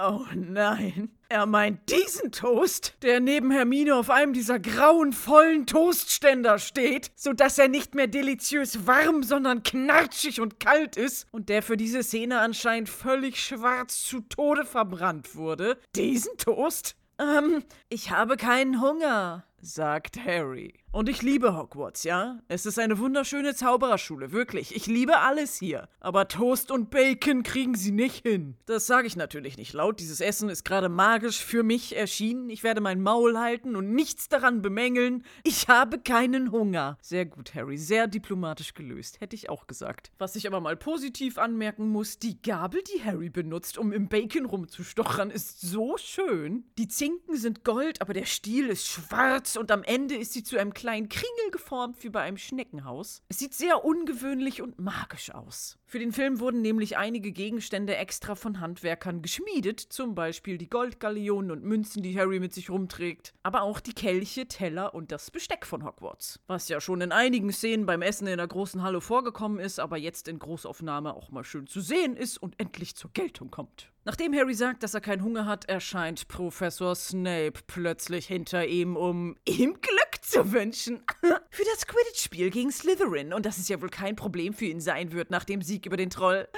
Oh nein. Er meint diesen Toast, der neben Hermine auf einem dieser grauen, vollen Toastständer steht, sodass er nicht mehr deliziös warm, sondern knatschig und kalt ist und der für diese Szene anscheinend völlig schwarz zu Tode verbrannt wurde. Diesen Toast? Ähm, ich habe keinen Hunger, sagt Harry. Und ich liebe Hogwarts, ja? Es ist eine wunderschöne Zaubererschule, wirklich. Ich liebe alles hier. Aber Toast und Bacon kriegen sie nicht hin. Das sage ich natürlich nicht laut. Dieses Essen ist gerade magisch für mich erschienen. Ich werde mein Maul halten und nichts daran bemängeln. Ich habe keinen Hunger. Sehr gut, Harry. Sehr diplomatisch gelöst. Hätte ich auch gesagt. Was ich aber mal positiv anmerken muss, die Gabel, die Harry benutzt, um im Bacon rumzustochern, ist so schön. Die Zinken sind gold, aber der Stiel ist schwarz und am Ende ist sie zu einem kleinen kleinen Kringel geformt wie bei einem Schneckenhaus. Es sieht sehr ungewöhnlich und magisch aus. Für den Film wurden nämlich einige Gegenstände extra von Handwerkern geschmiedet, zum Beispiel die Goldgaleonen und Münzen, die Harry mit sich rumträgt, aber auch die Kelche, Teller und das Besteck von Hogwarts. Was ja schon in einigen Szenen beim Essen in der großen Halle vorgekommen ist, aber jetzt in Großaufnahme auch mal schön zu sehen ist und endlich zur Geltung kommt. Nachdem Harry sagt, dass er keinen Hunger hat, erscheint Professor Snape plötzlich hinter ihm, um ihm Glück zu wünschen. für das Quidditch-Spiel gegen Slytherin. Und dass es ja wohl kein Problem für ihn sein wird nach dem Sieg über den Troll.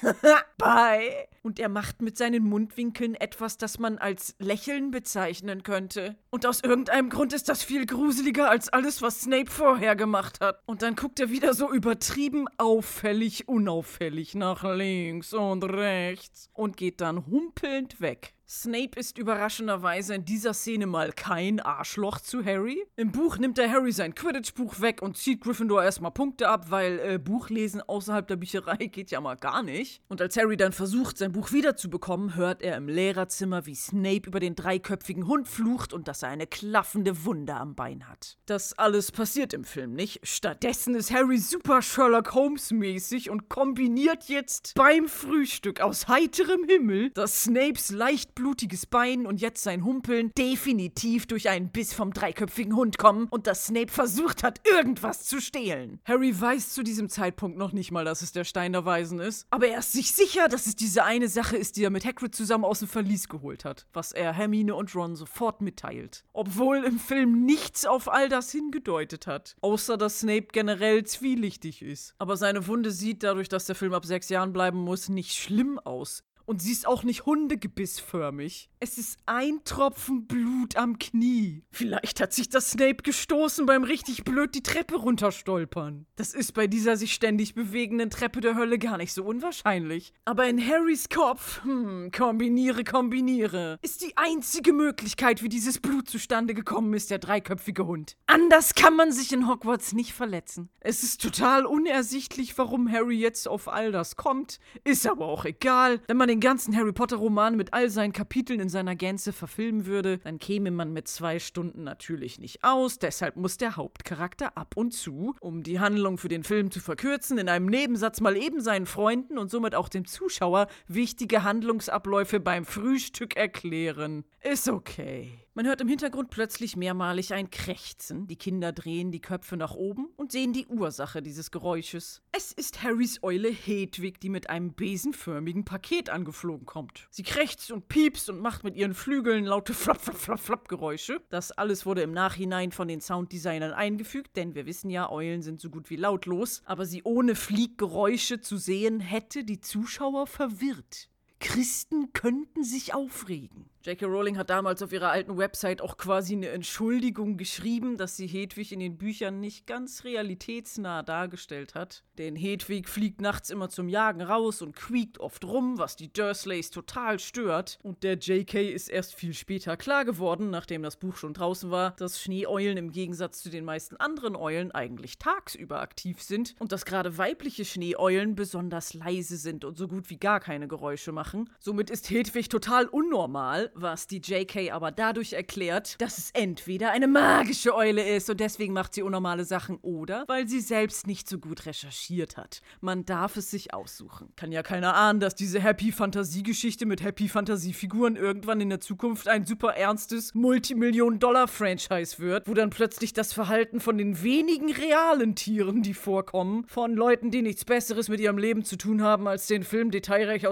Bye. Und er macht mit seinen Mundwinkeln etwas, das man als Lächeln bezeichnen könnte. Und aus irgendeinem Grund ist das viel gruseliger als alles, was Snape vorher gemacht hat. Und dann guckt er wieder so übertrieben auffällig, unauffällig nach links und rechts und geht dann humpelnd weg. Snape ist überraschenderweise in dieser Szene mal kein Arschloch zu Harry. Im Buch nimmt er Harry sein Quidditch-Buch weg und zieht Gryffindor erstmal Punkte ab, weil äh, Buchlesen außerhalb der Bücherei geht ja mal gar nicht. Und als Harry dann versucht, sein Buch wiederzubekommen, hört er im Lehrerzimmer, wie Snape über den dreiköpfigen Hund flucht und dass er eine klaffende Wunde am Bein hat. Das alles passiert im Film nicht. Stattdessen ist Harry super Sherlock Holmes-mäßig und kombiniert jetzt beim Frühstück aus heiterem Himmel, dass Snapes leicht blutiges Bein und jetzt sein Humpeln definitiv durch einen Biss vom dreiköpfigen Hund kommen und dass Snape versucht hat, irgendwas zu stehlen. Harry weiß zu diesem Zeitpunkt noch nicht mal, dass es der Stein der Weisen ist, aber er ist sich sicher, dass es diese eine Sache ist, die er mit Hagrid zusammen aus dem Verlies geholt hat, was er Hermine und Ron sofort mitteilt. Obwohl im Film nichts auf all das hingedeutet hat, außer dass Snape generell zwielichtig ist. Aber seine Wunde sieht dadurch, dass der Film ab sechs Jahren bleiben muss, nicht schlimm aus. Und sie ist auch nicht hundegebissförmig. Es ist ein Tropfen Blut am Knie. Vielleicht hat sich das Snape gestoßen beim richtig blöd die Treppe runterstolpern. Das ist bei dieser sich ständig bewegenden Treppe der Hölle gar nicht so unwahrscheinlich. Aber in Harrys Kopf, hm, kombiniere, kombiniere, ist die einzige Möglichkeit, wie dieses Blut zustande gekommen ist, der dreiköpfige Hund. Anders kann man sich in Hogwarts nicht verletzen. Es ist total unersichtlich, warum Harry jetzt auf all das kommt. Ist aber auch egal. Wenn man den ganzen Harry Potter-Roman mit all seinen Kapiteln in seiner Gänze verfilmen würde, dann käme man mit zwei Stunden natürlich nicht aus. Deshalb muss der Hauptcharakter ab und zu, um die Handlung für den Film zu verkürzen, in einem Nebensatz mal eben seinen Freunden und somit auch dem Zuschauer wichtige Handlungsabläufe beim Frühstück erklären. Ist okay. Man hört im Hintergrund plötzlich mehrmalig ein Krächzen. Die Kinder drehen die Köpfe nach oben und sehen die Ursache dieses Geräusches. Es ist Harrys Eule Hedwig, die mit einem besenförmigen Paket angeflogen kommt. Sie krächzt und piepst und macht mit ihren Flügeln laute Flop, Flop, Flop, Flop Geräusche. Das alles wurde im Nachhinein von den Sounddesignern eingefügt, denn wir wissen ja, Eulen sind so gut wie lautlos. Aber sie ohne Flieggeräusche zu sehen, hätte die Zuschauer verwirrt. Christen könnten sich aufregen. J.K. Rowling hat damals auf ihrer alten Website auch quasi eine Entschuldigung geschrieben, dass sie Hedwig in den Büchern nicht ganz realitätsnah dargestellt hat. Denn Hedwig fliegt nachts immer zum Jagen raus und quiekt oft rum, was die Dursleys total stört. Und der J.K. ist erst viel später klar geworden, nachdem das Buch schon draußen war, dass Schneeeulen im Gegensatz zu den meisten anderen Eulen eigentlich tagsüber aktiv sind und dass gerade weibliche Schneeeulen besonders leise sind und so gut wie gar keine Geräusche machen. Somit ist Hedwig total unnormal was die JK aber dadurch erklärt, dass es entweder eine magische Eule ist und deswegen macht sie unnormale Sachen oder weil sie selbst nicht so gut recherchiert hat. Man darf es sich aussuchen. Kann ja keiner ahnen, dass diese Happy Fantasiegeschichte mit Happy Fantasiefiguren irgendwann in der Zukunft ein super ernstes Multimillionen-Dollar-Franchise wird, wo dann plötzlich das Verhalten von den wenigen realen Tieren, die vorkommen, von Leuten, die nichts Besseres mit ihrem Leben zu tun haben, als den Film detailreich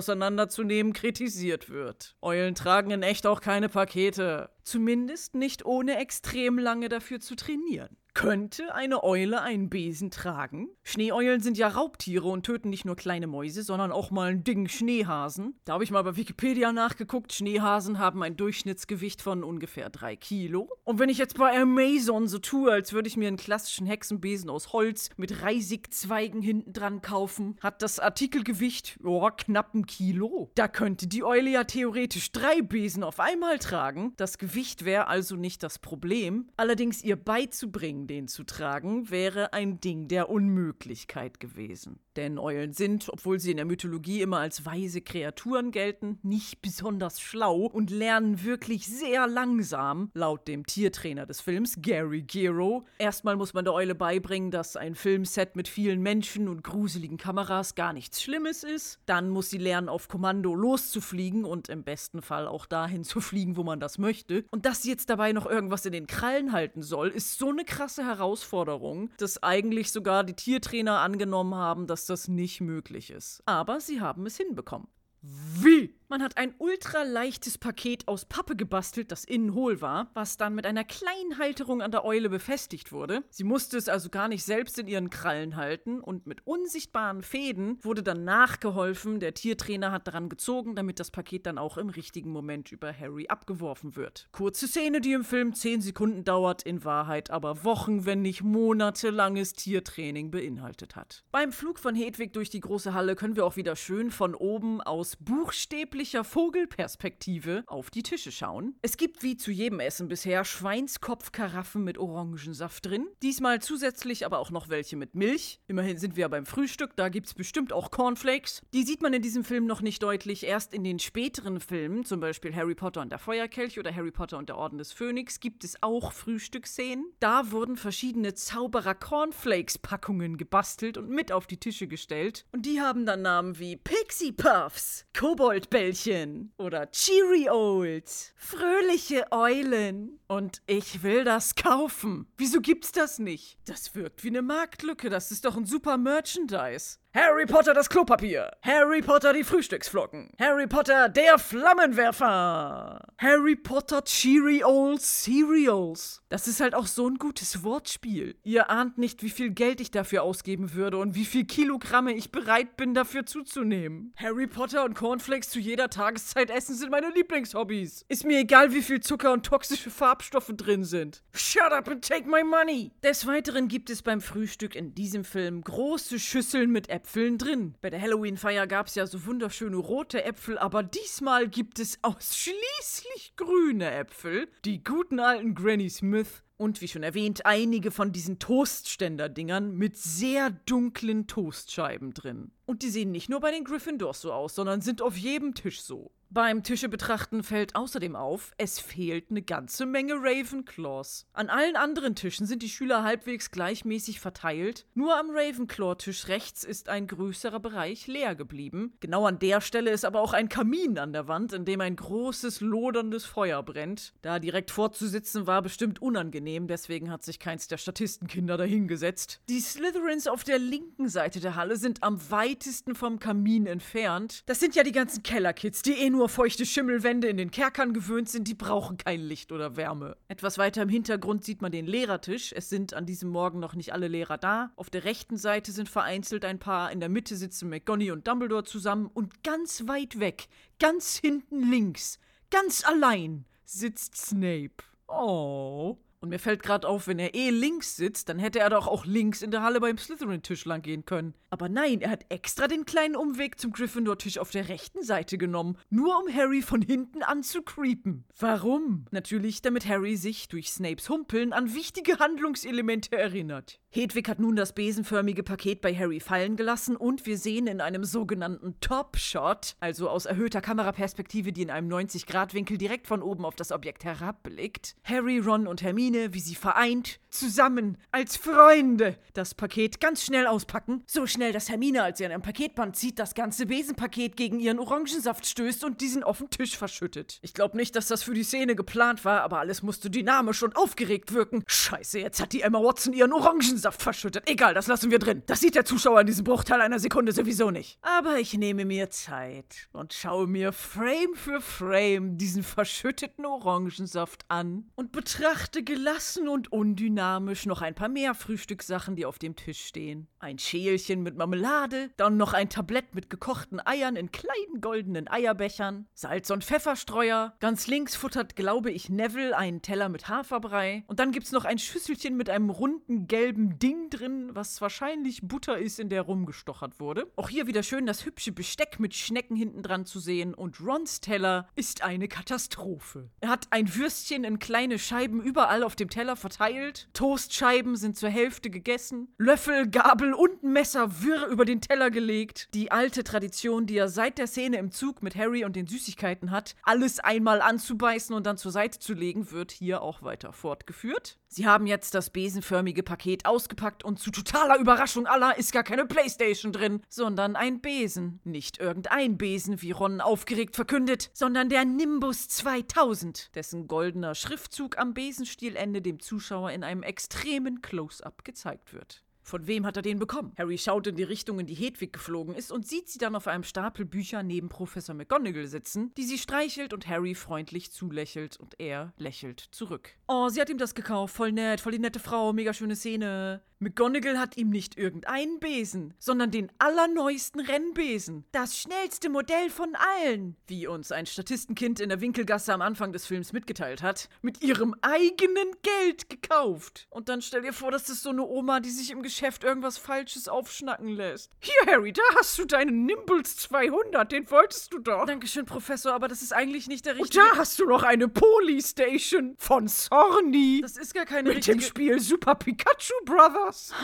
auseinanderzunehmen, kritisiert wird. Eulen tragen in echt auch keine Pakete. Zumindest nicht ohne extrem lange dafür zu trainieren. Könnte eine Eule einen Besen tragen? Schneeeulen sind ja Raubtiere und töten nicht nur kleine Mäuse, sondern auch mal einen dicken Schneehasen. Da habe ich mal bei Wikipedia nachgeguckt. Schneehasen haben ein Durchschnittsgewicht von ungefähr drei Kilo. Und wenn ich jetzt bei Amazon so tue, als würde ich mir einen klassischen Hexenbesen aus Holz mit Reisigzweigen hinten dran kaufen, hat das Artikelgewicht oh, knapp ein Kilo. Da könnte die Eule ja theoretisch drei Besen auf einmal tragen. Das Gewicht wäre also nicht das Problem. Allerdings ihr beizubringen, den zu tragen, wäre ein Ding der Unmöglichkeit gewesen. Denn Eulen sind, obwohl sie in der Mythologie immer als weise Kreaturen gelten, nicht besonders schlau und lernen wirklich sehr langsam, laut dem Tiertrainer des Films, Gary Gero. Erstmal muss man der Eule beibringen, dass ein Filmset mit vielen Menschen und gruseligen Kameras gar nichts Schlimmes ist. Dann muss sie lernen, auf Kommando loszufliegen und im besten Fall auch dahin zu fliegen, wo man das möchte. Und dass sie jetzt dabei noch irgendwas in den Krallen halten soll, ist so eine krasse Herausforderung, dass eigentlich sogar die Tiertrainer angenommen haben, dass das nicht möglich ist. Aber sie haben es hinbekommen. Wie? Man hat ein ultra leichtes Paket aus Pappe gebastelt, das innen hohl war, was dann mit einer kleinen Halterung an der Eule befestigt wurde. Sie musste es also gar nicht selbst in ihren Krallen halten und mit unsichtbaren Fäden wurde dann nachgeholfen. Der Tiertrainer hat daran gezogen, damit das Paket dann auch im richtigen Moment über Harry abgeworfen wird. Kurze Szene, die im Film 10 Sekunden dauert, in Wahrheit aber Wochen, wenn nicht monatelanges Tiertraining beinhaltet hat. Beim Flug von Hedwig durch die große Halle können wir auch wieder schön von oben aus buchstäblich menschlicher Vogelperspektive auf die Tische schauen. Es gibt wie zu jedem Essen bisher Schweinskopfkaraffen mit Orangensaft drin. Diesmal zusätzlich aber auch noch welche mit Milch. Immerhin sind wir ja beim Frühstück, da gibt es bestimmt auch Cornflakes. Die sieht man in diesem Film noch nicht deutlich. Erst in den späteren Filmen, zum Beispiel Harry Potter und der Feuerkelch oder Harry Potter und der Orden des Phönix, gibt es auch Frühstücksszenen. Da wurden verschiedene Zauberer-Cornflakes-Packungen gebastelt und mit auf die Tische gestellt. Und die haben dann Namen wie Pixie Puffs, Koboldbällchen, Vögelchen oder Cheerios, fröhliche Eulen. Und ich will das kaufen. Wieso gibt's das nicht? Das wirkt wie eine Marktlücke. Das ist doch ein super Merchandise. Harry Potter das Klopapier. Harry Potter die Frühstücksflocken. Harry Potter der Flammenwerfer. Harry Potter Cheery Old Cereals. Das ist halt auch so ein gutes Wortspiel. Ihr ahnt nicht, wie viel Geld ich dafür ausgeben würde und wie viel Kilogramme ich bereit bin, dafür zuzunehmen. Harry Potter und Cornflakes zu jeder Tageszeit essen sind meine Lieblingshobbys. Ist mir egal, wie viel Zucker und toxische Farbstoffe drin sind. Shut up and take my money. Des Weiteren gibt es beim Frühstück in diesem Film große Schüsseln mit Äpfeln Äpfeln drin. Bei der Halloween-Feier gab es ja so wunderschöne rote Äpfel, aber diesmal gibt es ausschließlich grüne Äpfel. Die guten alten Granny Smith und wie schon erwähnt, einige von diesen Toastständer-Dingern mit sehr dunklen Toastscheiben drin. Und die sehen nicht nur bei den Gryffindors so aus, sondern sind auf jedem Tisch so. Beim Tische betrachten fällt außerdem auf, es fehlt eine ganze Menge Ravenclaws. An allen anderen Tischen sind die Schüler halbwegs gleichmäßig verteilt. Nur am Ravenclaw-Tisch rechts ist ein größerer Bereich leer geblieben. Genau an der Stelle ist aber auch ein Kamin an der Wand, in dem ein großes, loderndes Feuer brennt. Da direkt vorzusitzen war bestimmt unangenehm, deswegen hat sich keins der Statistenkinder dahingesetzt. Die Slytherins auf der linken Seite der Halle sind am weitesten vom Kamin entfernt. Das sind ja die ganzen Kellerkids, die eh nur nur feuchte Schimmelwände in den Kerkern gewöhnt sind, die brauchen kein Licht oder Wärme. Etwas weiter im Hintergrund sieht man den Lehrertisch. Es sind an diesem Morgen noch nicht alle Lehrer da. Auf der rechten Seite sind vereinzelt ein paar, in der Mitte sitzen McGonagall und Dumbledore zusammen und ganz weit weg, ganz hinten links, ganz allein sitzt Snape. Oh. Und mir fällt gerade auf, wenn er eh links sitzt, dann hätte er doch auch links in der Halle beim Slytherin-Tisch lang gehen können. Aber nein, er hat extra den kleinen Umweg zum Gryffindor-Tisch auf der rechten Seite genommen, nur um Harry von hinten anzucreepen. Warum? Natürlich, damit Harry sich durch Snapes Humpeln an wichtige Handlungselemente erinnert. Hedwig hat nun das besenförmige Paket bei Harry fallen gelassen und wir sehen in einem sogenannten Top-Shot, also aus erhöhter Kameraperspektive, die in einem 90-Grad-Winkel direkt von oben auf das Objekt herabblickt, Harry, Ron und Hermine, wie sie vereint, zusammen, als Freunde, das Paket ganz schnell auspacken. So schnell, dass Hermine, als sie an einem Paketband zieht, das ganze Besenpaket gegen ihren Orangensaft stößt und diesen auf den Tisch verschüttet. Ich glaube nicht, dass das für die Szene geplant war, aber alles musste dynamisch und aufgeregt wirken. Scheiße, jetzt hat die Emma Watson ihren Orangensaft Saft verschüttet. Egal, das lassen wir drin. Das sieht der Zuschauer in diesem Bruchteil einer Sekunde sowieso nicht. Aber ich nehme mir Zeit und schaue mir Frame für Frame diesen verschütteten Orangensaft an und betrachte gelassen und undynamisch noch ein paar mehr Frühstückssachen, die auf dem Tisch stehen. Ein Schälchen mit Marmelade, dann noch ein Tablett mit gekochten Eiern in kleinen goldenen Eierbechern, Salz- und Pfefferstreuer. Ganz links futtert, glaube ich, Neville einen Teller mit Haferbrei. Und dann gibt's noch ein Schüsselchen mit einem runden gelben Ding drin, was wahrscheinlich Butter ist, in der rumgestochert wurde. Auch hier wieder schön das hübsche Besteck mit Schnecken hinten dran zu sehen und Rons Teller ist eine Katastrophe. Er hat ein Würstchen in kleine Scheiben überall auf dem Teller verteilt, Toastscheiben sind zur Hälfte gegessen, Löffel, Gabel Löffel und Messer wirr über den Teller gelegt. Die alte Tradition, die er seit der Szene im Zug mit Harry und den Süßigkeiten hat, alles einmal anzubeißen und dann zur Seite zu legen, wird hier auch weiter fortgeführt. Sie haben jetzt das besenförmige Paket ausgepackt und zu totaler Überraschung aller ist gar keine Playstation drin, sondern ein Besen. Nicht irgendein Besen, wie Ron aufgeregt verkündet, sondern der Nimbus 2000, dessen goldener Schriftzug am Besenstielende dem Zuschauer in einem extremen Close-up gezeigt wird. Von wem hat er den bekommen? Harry schaut in die Richtung, in die Hedwig geflogen ist und sieht sie dann auf einem Stapel Bücher neben Professor McGonagall sitzen, die sie streichelt und Harry freundlich zulächelt und er lächelt zurück. Oh, sie hat ihm das gekauft, voll nett, voll die nette Frau, mega schöne Szene. McGonagall hat ihm nicht irgendeinen Besen, sondern den allerneuesten Rennbesen. Das schnellste Modell von allen, wie uns ein Statistenkind in der Winkelgasse am Anfang des Films mitgeteilt hat, mit ihrem eigenen Geld gekauft. Und dann stell dir vor, das ist so eine Oma, die sich im Geschäft irgendwas Falsches aufschnacken lässt. Hier, Harry, da hast du deinen Nimbles 200, den wolltest du doch. Dankeschön, Professor, aber das ist eigentlich nicht der richtige... Und da hast du noch eine Polystation von Sorny. Das ist gar keine Mit richtige... dem Spiel Super Pikachu Brothers.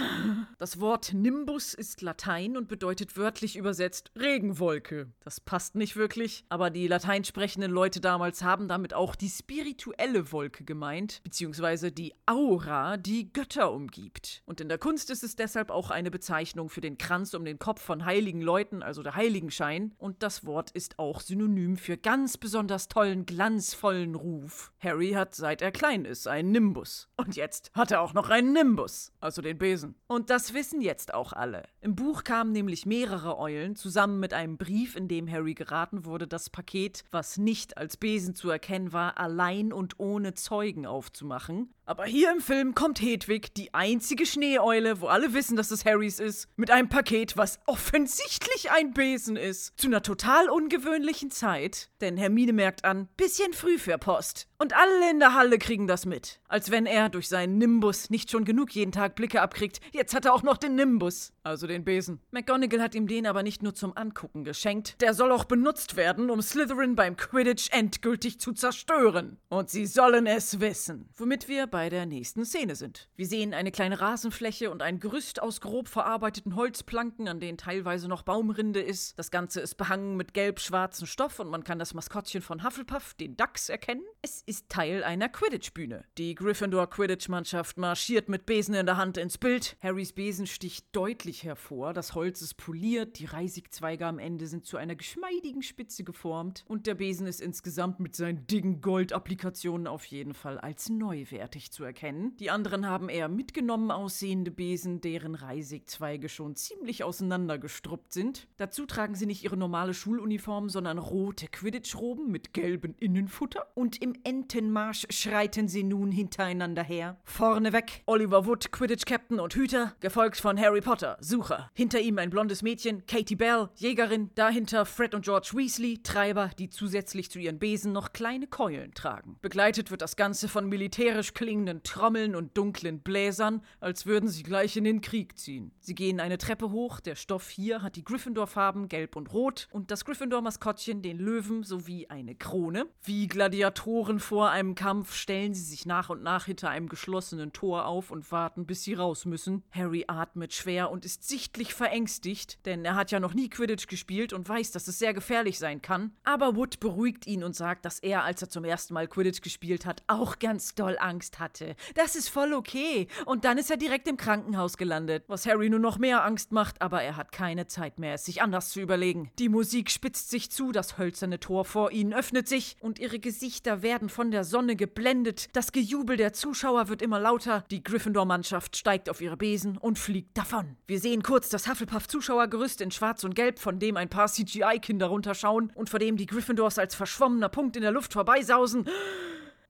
Das Wort Nimbus ist Latein und bedeutet wörtlich übersetzt Regenwolke. Das passt nicht wirklich, aber die latein sprechenden Leute damals haben damit auch die spirituelle Wolke gemeint, beziehungsweise die Aura, die Götter umgibt. Und in der Kunst ist es deshalb auch eine Bezeichnung für den Kranz um den Kopf von heiligen Leuten, also der Heiligenschein. Und das Wort ist auch synonym für ganz besonders tollen, glanzvollen Ruf. Harry hat seit er klein ist einen Nimbus. Und jetzt hat er auch noch einen Nimbus, also den Besen. Und das wissen jetzt auch alle. Im Buch kamen nämlich mehrere Eulen zusammen mit einem Brief, in dem Harry geraten wurde, das Paket, was nicht als Besen zu erkennen war, allein und ohne Zeugen aufzumachen. Aber hier im Film kommt Hedwig, die einzige Schneeeule, wo alle wissen, dass es Harrys ist, mit einem Paket, was offensichtlich ein Besen ist. Zu einer total ungewöhnlichen Zeit. Denn Hermine merkt an, bisschen früh für Post. Und alle in der Halle kriegen das mit. Als wenn er durch seinen Nimbus nicht schon genug jeden Tag Blicke abkriegt. Jetzt hat er auch noch den Nimbus. Also den Besen. McGonagall hat ihm den aber nicht nur zum Angucken geschenkt. Der soll auch benutzt werden, um Slytherin beim Quidditch endgültig zu zerstören. Und sie sollen es wissen. Womit wir bei der nächsten Szene sind. Wir sehen eine kleine Rasenfläche und ein Gerüst aus grob verarbeiteten Holzplanken, an denen teilweise noch Baumrinde ist. Das Ganze ist behangen mit gelb-schwarzem Stoff und man kann das Maskottchen von Hufflepuff, den Dachs, erkennen. Es ist Teil einer Quidditch-Bühne. Die Gryffindor Quidditch-Mannschaft marschiert mit Besen in der Hand ins Bild. Harrys Besen sticht deutlich hervor. Das Holz ist poliert, die Reisigzweige am Ende sind zu einer geschmeidigen Spitze geformt und der Besen ist insgesamt mit seinen dicken Goldapplikationen auf jeden Fall als neuwertig zu erkennen. Die anderen haben eher mitgenommen aussehende Besen, deren Reisigzweige schon ziemlich auseinandergestruppt sind. Dazu tragen sie nicht ihre normale Schuluniform, sondern rote Quidditch-Roben mit gelbem Innenfutter. Und im Entenmarsch schreiten sie nun hintereinander her. Vorneweg Oliver Wood, Quidditch-Captain und Hüter, gefolgt von Harry Potter, Sucher. Hinter ihm ein blondes Mädchen, Katie Bell, Jägerin. Dahinter Fred und George Weasley, Treiber, die zusätzlich zu ihren Besen noch kleine Keulen tragen. Begleitet wird das Ganze von militärisch klingenden Trommeln und dunklen Bläsern, als würden sie gleich in den Krieg ziehen. Sie gehen eine Treppe hoch, der Stoff hier hat die Gryffindor-Farben gelb und rot und das Gryffindor-Maskottchen den Löwen sowie eine Krone. Wie Gladiatoren vor einem Kampf stellen sie sich nach und nach hinter einem geschlossenen Tor auf und warten, bis sie raus müssen. Harry atmet schwer und ist sichtlich verängstigt, denn er hat ja noch nie Quidditch gespielt und weiß, dass es sehr gefährlich sein kann. Aber Wood beruhigt ihn und sagt, dass er, als er zum ersten Mal Quidditch gespielt hat, auch ganz doll Angst hatte. Das ist voll okay. Und dann ist er direkt im Krankenhaus gelandet, was Harry nur noch mehr Angst macht, aber er hat keine Zeit mehr, es sich anders zu überlegen. Die Musik spitzt sich zu, das hölzerne Tor vor ihnen öffnet sich und ihre Gesichter werden von der Sonne geblendet. Das Gejubel der Zuschauer wird immer lauter. Die Gryffindor-Mannschaft steigt auf ihre Besen und fliegt davon. Wir sehen kurz das Hufflepuff-Zuschauergerüst in Schwarz und Gelb, von dem ein paar CGI-Kinder runterschauen und vor dem die Gryffindors als verschwommener Punkt in der Luft vorbeisausen.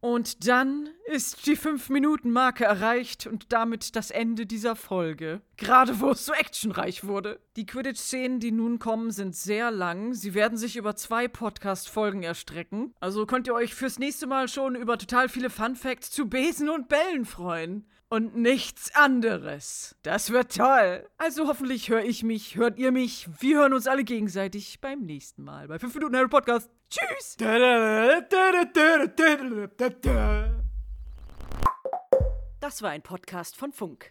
Und dann ist die 5-Minuten-Marke erreicht und damit das Ende dieser Folge. Gerade wo es so actionreich wurde. Die Quidditch-Szenen, die nun kommen, sind sehr lang. Sie werden sich über zwei Podcast-Folgen erstrecken. Also könnt ihr euch fürs nächste Mal schon über total viele Fun-Facts zu Besen und Bällen freuen. Und nichts anderes. Das wird toll. Also hoffentlich höre ich mich, hört ihr mich. Wir hören uns alle gegenseitig beim nächsten Mal bei 5 Minuten Harry Podcast. Tschüss. Das war ein Podcast von Funk.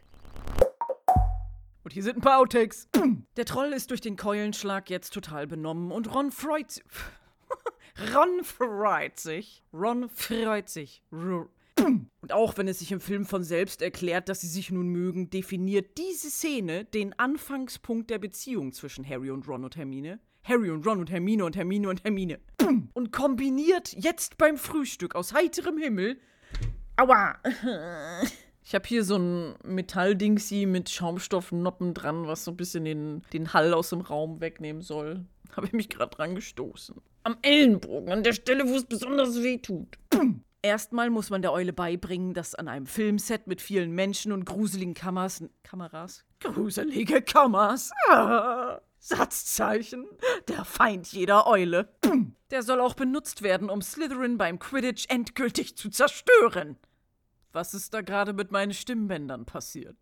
Und hier sind ein paar Outtakes. Der Troll ist durch den Keulenschlag jetzt total benommen und Ron freut sich. Ron freut sich. Ron freut sich. Und auch wenn es sich im Film von selbst erklärt, dass sie sich nun mögen, definiert diese Szene den Anfangspunkt der Beziehung zwischen Harry und Ron und Hermine. Harry und Ron und Hermine und Hermine und Hermine. Und kombiniert jetzt beim Frühstück aus heiterem Himmel. Aua! Ich habe hier so ein Metalldingsi mit Schaumstoffnoppen dran, was so ein bisschen den, den Hall aus dem Raum wegnehmen soll. Habe ich mich gerade dran gestoßen. Am Ellenbogen, an der Stelle, wo es besonders weh tut. Erstmal muss man der Eule beibringen, dass an einem Filmset mit vielen Menschen und gruseligen Kameras. Kameras? Gruselige Kameras. Ah, Satzzeichen. Der Feind jeder Eule. Der soll auch benutzt werden, um Slytherin beim Quidditch endgültig zu zerstören. Was ist da gerade mit meinen Stimmbändern passiert?